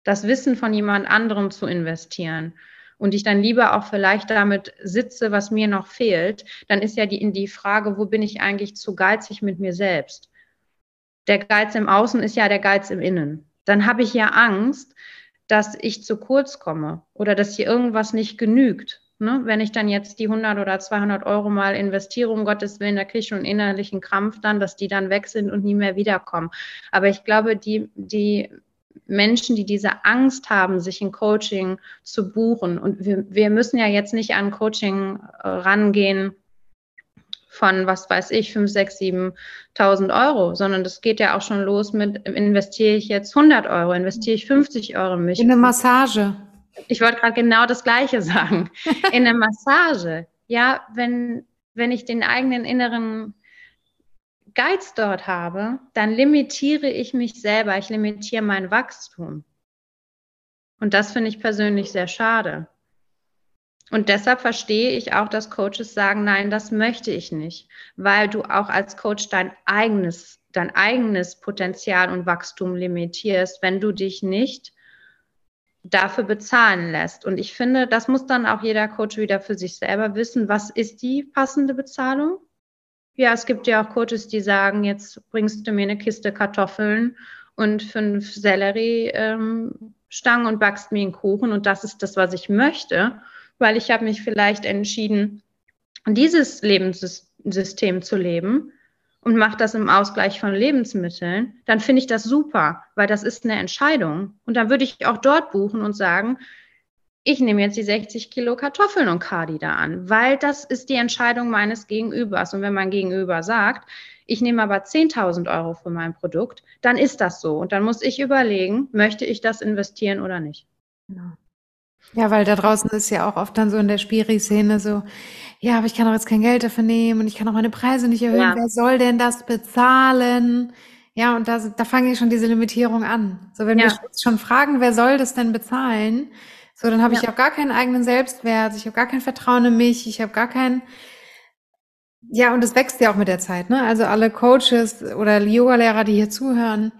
das Wissen von jemand anderem zu investieren und ich dann lieber auch vielleicht damit sitze, was mir noch fehlt, dann ist ja die, in die Frage, wo bin ich eigentlich zu geizig mit mir selbst? der Geiz im Außen ist ja der Geiz im Innen. Dann habe ich ja Angst, dass ich zu kurz komme oder dass hier irgendwas nicht genügt. Ne? Wenn ich dann jetzt die 100 oder 200 Euro mal investiere, um Gottes Willen, da kriege ich schon einen innerlichen Krampf dann, dass die dann weg sind und nie mehr wiederkommen. Aber ich glaube, die, die Menschen, die diese Angst haben, sich ein Coaching zu buchen, und wir, wir müssen ja jetzt nicht an Coaching äh, rangehen, von, was weiß ich, 5, 6, 7.000 Euro, sondern das geht ja auch schon los mit, investiere ich jetzt 100 Euro, investiere ich 50 Euro in mich. In eine Massage. Ich wollte gerade genau das Gleiche sagen. In eine Massage. Ja, wenn, wenn ich den eigenen inneren Geiz dort habe, dann limitiere ich mich selber, ich limitiere mein Wachstum. Und das finde ich persönlich sehr schade. Und deshalb verstehe ich auch, dass Coaches sagen, nein, das möchte ich nicht, weil du auch als Coach dein eigenes, dein eigenes Potenzial und Wachstum limitierst, wenn du dich nicht dafür bezahlen lässt. Und ich finde, das muss dann auch jeder Coach wieder für sich selber wissen, was ist die passende Bezahlung? Ja, es gibt ja auch Coaches, die sagen, jetzt bringst du mir eine Kiste Kartoffeln und fünf Selleriestangen ähm, und backst mir einen Kuchen und das ist das, was ich möchte weil ich habe mich vielleicht entschieden, dieses Lebenssystem zu leben und mache das im Ausgleich von Lebensmitteln, dann finde ich das super, weil das ist eine Entscheidung. Und dann würde ich auch dort buchen und sagen, ich nehme jetzt die 60 Kilo Kartoffeln und Kadi da an, weil das ist die Entscheidung meines Gegenübers. Und wenn mein Gegenüber sagt, ich nehme aber 10.000 Euro für mein Produkt, dann ist das so. Und dann muss ich überlegen, möchte ich das investieren oder nicht. Genau. Ja, weil da draußen ist ja auch oft dann so in der Spiri-Szene so, ja, aber ich kann doch jetzt kein Geld dafür nehmen und ich kann auch meine Preise nicht erhöhen. Ja. Wer soll denn das bezahlen? Ja, und da, da fange ich schon diese Limitierung an. So, wenn ja. wir schon fragen, wer soll das denn bezahlen? So, dann habe ja. ich auch gar keinen eigenen Selbstwert, ich habe gar kein Vertrauen in mich, ich habe gar kein, ja, und es wächst ja auch mit der Zeit, ne? Also alle Coaches oder Yoga-Lehrer, die hier zuhören,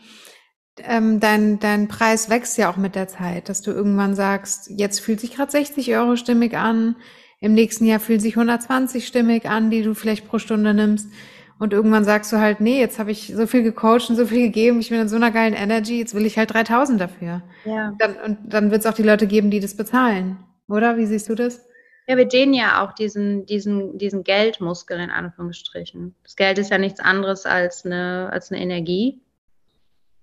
ähm, dein, dein Preis wächst ja auch mit der Zeit, dass du irgendwann sagst, jetzt fühlt sich gerade 60 Euro stimmig an, im nächsten Jahr fühlt sich 120 stimmig an, die du vielleicht pro Stunde nimmst. Und irgendwann sagst du halt, nee, jetzt habe ich so viel gecoacht und so viel gegeben, ich bin in so einer geilen Energy, jetzt will ich halt 3000 dafür. Ja. Dann, und dann wird es auch die Leute geben, die das bezahlen. Oder? Wie siehst du das? Ja, wir dehnen ja auch diesen, diesen, diesen Geldmuskel in Anführungsstrichen. Das Geld ist ja nichts anderes als eine, als eine Energie.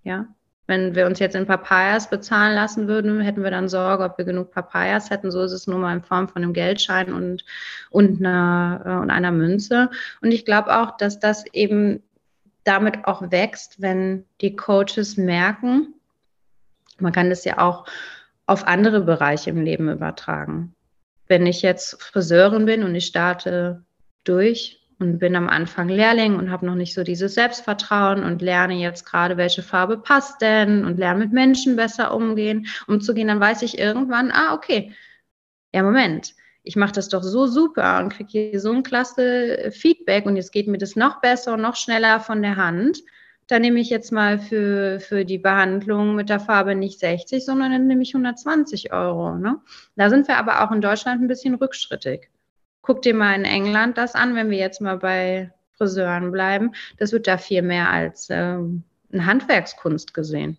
Ja. Wenn wir uns jetzt in Papayas bezahlen lassen würden, hätten wir dann Sorge, ob wir genug Papayas hätten. So ist es nur mal in Form von einem Geldschein und, und, einer, äh, und einer Münze. Und ich glaube auch, dass das eben damit auch wächst, wenn die Coaches merken, man kann das ja auch auf andere Bereiche im Leben übertragen. Wenn ich jetzt Friseurin bin und ich starte durch und bin am Anfang Lehrling und habe noch nicht so dieses Selbstvertrauen und lerne jetzt gerade, welche Farbe passt denn und lerne mit Menschen besser umgehen, umzugehen, dann weiß ich irgendwann, ah, okay, ja, Moment, ich mache das doch so super und kriege hier so ein klasse Feedback und jetzt geht mir das noch besser und noch schneller von der Hand. Dann nehme ich jetzt mal für, für die Behandlung mit der Farbe nicht 60, sondern dann nehme ich 120 Euro. Ne? Da sind wir aber auch in Deutschland ein bisschen rückschrittig. Guck dir mal in England das an, wenn wir jetzt mal bei Friseuren bleiben. Das wird da viel mehr als ähm, eine Handwerkskunst gesehen.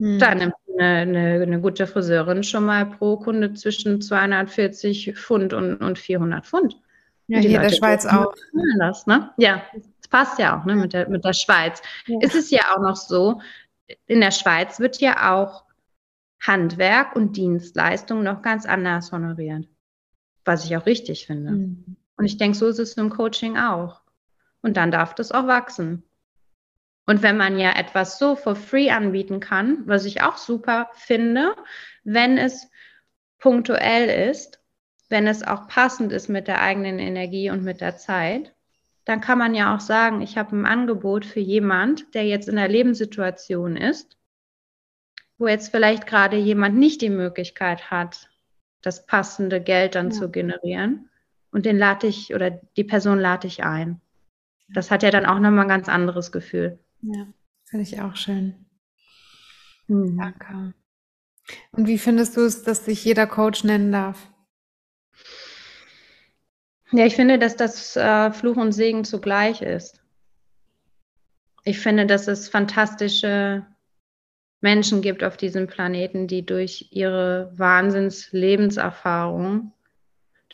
Hm. Da nimmt eine, eine, eine, gute Friseurin schon mal pro Kunde zwischen 240 Pfund und, und 400 Pfund. Ja, hier in der Schweiz auch. Das, ne? Ja, das passt ja auch ne, mit, der, mit der Schweiz. Ja. Ist es ja auch noch so, in der Schweiz wird ja auch Handwerk und Dienstleistung noch ganz anders honoriert was ich auch richtig finde. Mhm. Und ich denke, so ist es im Coaching auch. Und dann darf das auch wachsen. Und wenn man ja etwas so for free anbieten kann, was ich auch super finde, wenn es punktuell ist, wenn es auch passend ist mit der eigenen Energie und mit der Zeit, dann kann man ja auch sagen, ich habe ein Angebot für jemand, der jetzt in der Lebenssituation ist, wo jetzt vielleicht gerade jemand nicht die Möglichkeit hat, das passende Geld dann ja. zu generieren. Und den lade ich oder die Person lade ich ein. Das hat ja dann auch nochmal ein ganz anderes Gefühl. Ja, finde ich auch schön. Mhm. Danke. Und wie findest du es, dass sich jeder Coach nennen darf? Ja, ich finde, dass das äh, Fluch und Segen zugleich ist. Ich finde, dass es fantastische Menschen gibt auf diesem Planeten, die durch ihre Wahnsinns-Lebenserfahrung,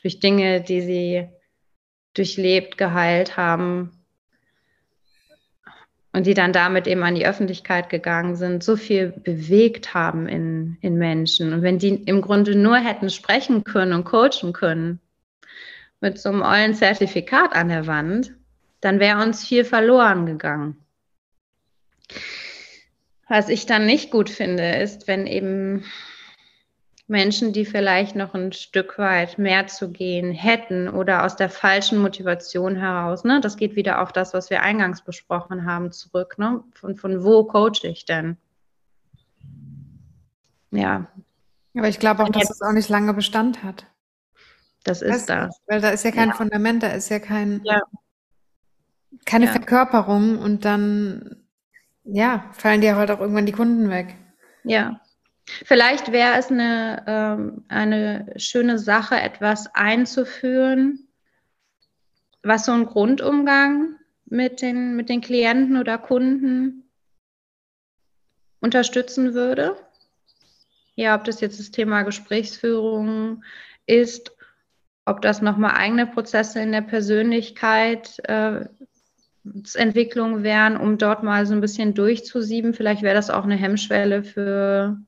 durch Dinge, die sie durchlebt, geheilt haben und die dann damit eben an die Öffentlichkeit gegangen sind, so viel bewegt haben in, in Menschen. Und wenn die im Grunde nur hätten sprechen können und coachen können, mit so einem ollen Zertifikat an der Wand, dann wäre uns viel verloren gegangen. Was ich dann nicht gut finde, ist, wenn eben Menschen, die vielleicht noch ein Stück weit mehr zu gehen hätten oder aus der falschen Motivation heraus. Ne? Das geht wieder auf das, was wir eingangs besprochen haben, zurück. Ne? Von, von wo coache ich denn? Ja. Aber ich glaube auch, dass es auch nicht lange Bestand hat. Das ist weißt das. Weil da ist ja kein ja. Fundament, da ist ja kein, ja. keine ja. Verkörperung und dann, ja, fallen dir halt auch irgendwann die Kunden weg. Ja. Vielleicht wäre es eine, ähm, eine schöne Sache, etwas einzuführen, was so einen Grundumgang mit den, mit den Klienten oder Kunden unterstützen würde. Ja, ob das jetzt das Thema Gesprächsführung ist, ob das nochmal eigene Prozesse in der Persönlichkeit äh, Entwicklung wären, um dort mal so ein bisschen durchzusieben. Vielleicht wäre das auch eine Hemmschwelle für,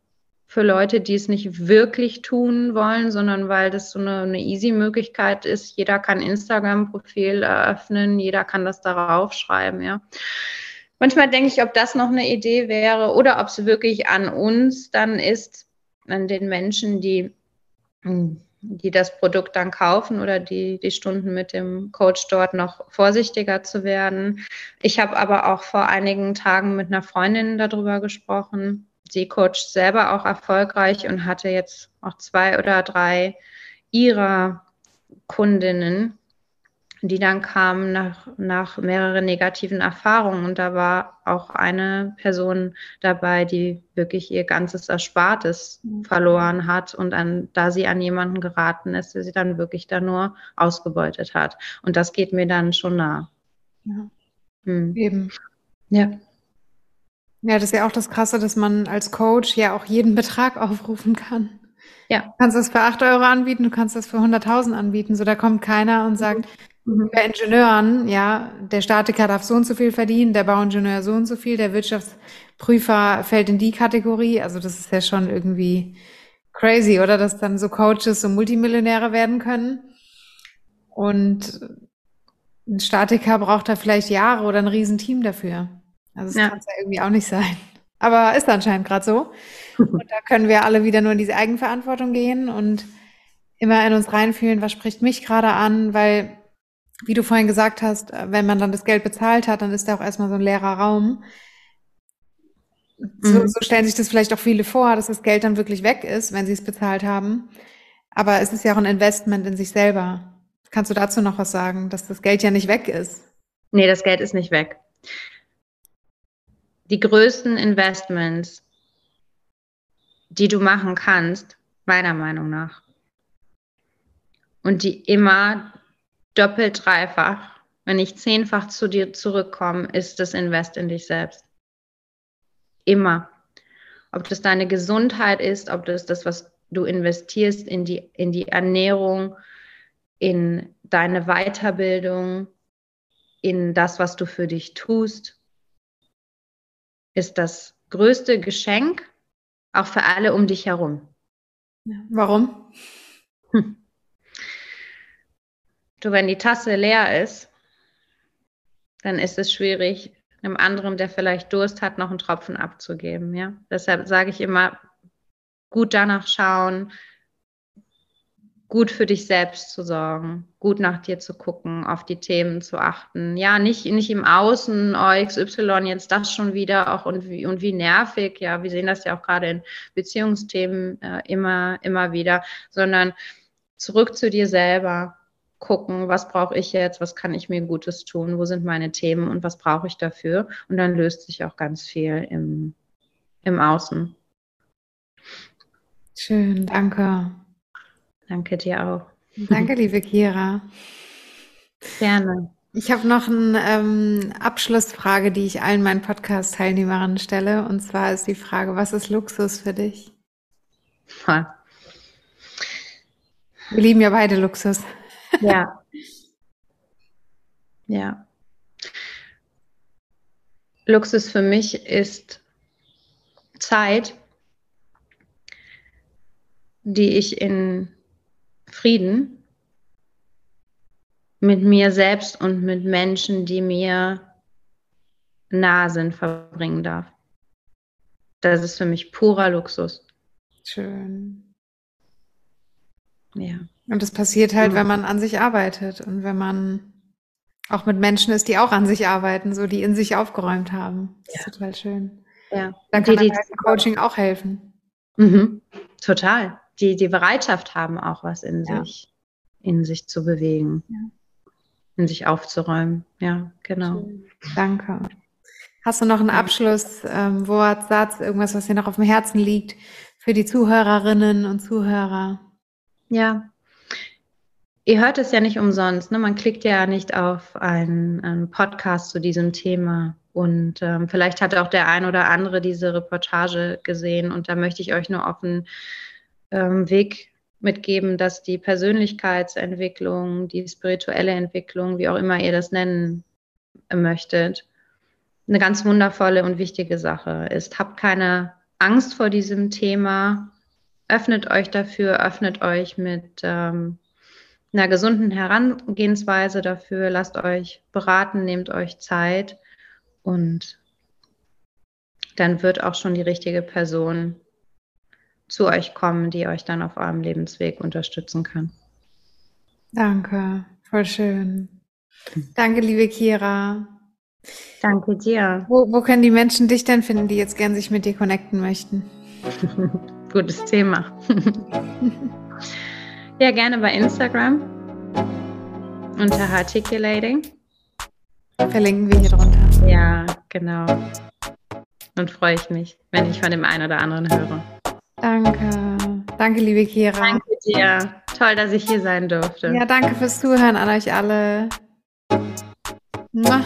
für Leute, die es nicht wirklich tun wollen, sondern weil das so eine, eine easy Möglichkeit ist. Jeder kann Instagram-Profil eröffnen, jeder kann das darauf schreiben, ja. Manchmal denke ich, ob das noch eine Idee wäre oder ob es wirklich an uns dann ist, an den Menschen, die hm, die das Produkt dann kaufen oder die, die Stunden mit dem Coach dort noch vorsichtiger zu werden. Ich habe aber auch vor einigen Tagen mit einer Freundin darüber gesprochen. Sie coacht selber auch erfolgreich und hatte jetzt auch zwei oder drei ihrer Kundinnen, die dann kamen nach, nach mehreren negativen Erfahrungen. Und da war auch eine Person dabei, die wirklich ihr ganzes Erspartes mhm. verloren hat und an, da sie an jemanden geraten ist, der sie dann wirklich da nur ausgebeutet hat. Und das geht mir dann schon nah. Ja. Hm. Eben. Ja. Ja, das ist ja auch das Krasse, dass man als Coach ja auch jeden Betrag aufrufen kann. Ja. Du kannst das für 8 Euro anbieten, du kannst das für 100.000 anbieten. So, da kommt keiner und sagt, Mhm. Bei Ingenieuren, ja, der Statiker darf so und so viel verdienen, der Bauingenieur so und so viel, der Wirtschaftsprüfer fällt in die Kategorie. Also das ist ja schon irgendwie crazy, oder? Dass dann so Coaches so Multimillionäre werden können. Und ein Statiker braucht da vielleicht Jahre oder ein Riesenteam dafür. Also das ja. kann es ja irgendwie auch nicht sein. Aber ist anscheinend gerade so. Und da können wir alle wieder nur in diese Eigenverantwortung gehen und immer in uns reinfühlen, was spricht mich gerade an, weil wie du vorhin gesagt hast, äh, wenn man dann das Geld bezahlt hat, dann ist da auch erstmal so ein leerer Raum. So, mhm. so stellen sich das vielleicht auch viele vor, dass das Geld dann wirklich weg ist, wenn sie es bezahlt haben. Aber es ist ja auch ein Investment in sich selber. Kannst du dazu noch was sagen, dass das Geld ja nicht weg ist? Nee, das Geld ist nicht weg. Die größten Investments, die du machen kannst, meiner Meinung nach, und die immer doppelt, dreifach, wenn ich zehnfach zu dir zurückkomme, ist das Invest in dich selbst. Immer. Ob das deine Gesundheit ist, ob das das, was du investierst in die, in die Ernährung, in deine Weiterbildung, in das, was du für dich tust, ist das größte Geschenk, auch für alle um dich herum. Warum? Hm. Du, wenn die Tasse leer ist, dann ist es schwierig, einem anderen, der vielleicht Durst hat, noch einen Tropfen abzugeben. Ja? Deshalb sage ich immer, gut danach schauen, gut für dich selbst zu sorgen, gut nach dir zu gucken, auf die Themen zu achten. Ja, nicht, nicht im Außen, oh, XY, jetzt das schon wieder auch und wie, und wie nervig. Ja, wir sehen das ja auch gerade in Beziehungsthemen äh, immer, immer wieder, sondern zurück zu dir selber gucken, was brauche ich jetzt, was kann ich mir Gutes tun, wo sind meine Themen und was brauche ich dafür. Und dann löst sich auch ganz viel im, im Außen. Schön, danke. Danke dir auch. Danke, liebe Kira. Gerne. Ich habe noch eine ähm, Abschlussfrage, die ich allen meinen Podcast-Teilnehmerinnen stelle. Und zwar ist die Frage, was ist Luxus für dich? Wir lieben ja beide Luxus. Ja. Ja. Luxus für mich ist Zeit, die ich in Frieden mit mir selbst und mit Menschen, die mir nahe sind, verbringen darf. Das ist für mich purer Luxus. Schön. Ja. Und das passiert halt, wenn man an sich arbeitet und wenn man auch mit Menschen ist, die auch an sich arbeiten, so die in sich aufgeräumt haben. Das ja. ist total schön. Ja. Dann kann die, die halt Coaching auch helfen. Mhm. Total. Die die Bereitschaft haben, auch was in ja. sich, in sich zu bewegen, ja. in sich aufzuräumen. Ja, genau. Schön. Danke. Hast du noch einen Abschluss, ähm, Wort, Satz, irgendwas, was dir noch auf dem Herzen liegt für die Zuhörerinnen und Zuhörer? Ja, Ihr hört es ja nicht umsonst. Ne? Man klickt ja nicht auf einen, einen Podcast zu diesem Thema. Und ähm, vielleicht hat auch der ein oder andere diese Reportage gesehen. Und da möchte ich euch nur auf den ähm, Weg mitgeben, dass die Persönlichkeitsentwicklung, die spirituelle Entwicklung, wie auch immer ihr das nennen möchtet, eine ganz wundervolle und wichtige Sache ist. Habt keine Angst vor diesem Thema. Öffnet euch dafür, öffnet euch mit ähm, einer gesunden Herangehensweise dafür. Lasst euch beraten, nehmt euch Zeit und dann wird auch schon die richtige Person zu euch kommen, die euch dann auf eurem Lebensweg unterstützen kann. Danke, voll schön. Danke, liebe Kira. Danke dir. Wo, wo können die Menschen dich denn finden, die jetzt gern sich mit dir connecten möchten? Gutes Thema. Ja, gerne bei Instagram unter Articulating. Verlinken wir hier drunter. Ja, genau. Und freue ich mich, wenn ich von dem einen oder anderen höre. Danke. Danke, liebe Kira. Danke dir. Toll, dass ich hier sein durfte. Ja, danke fürs Zuhören an euch alle. Mua.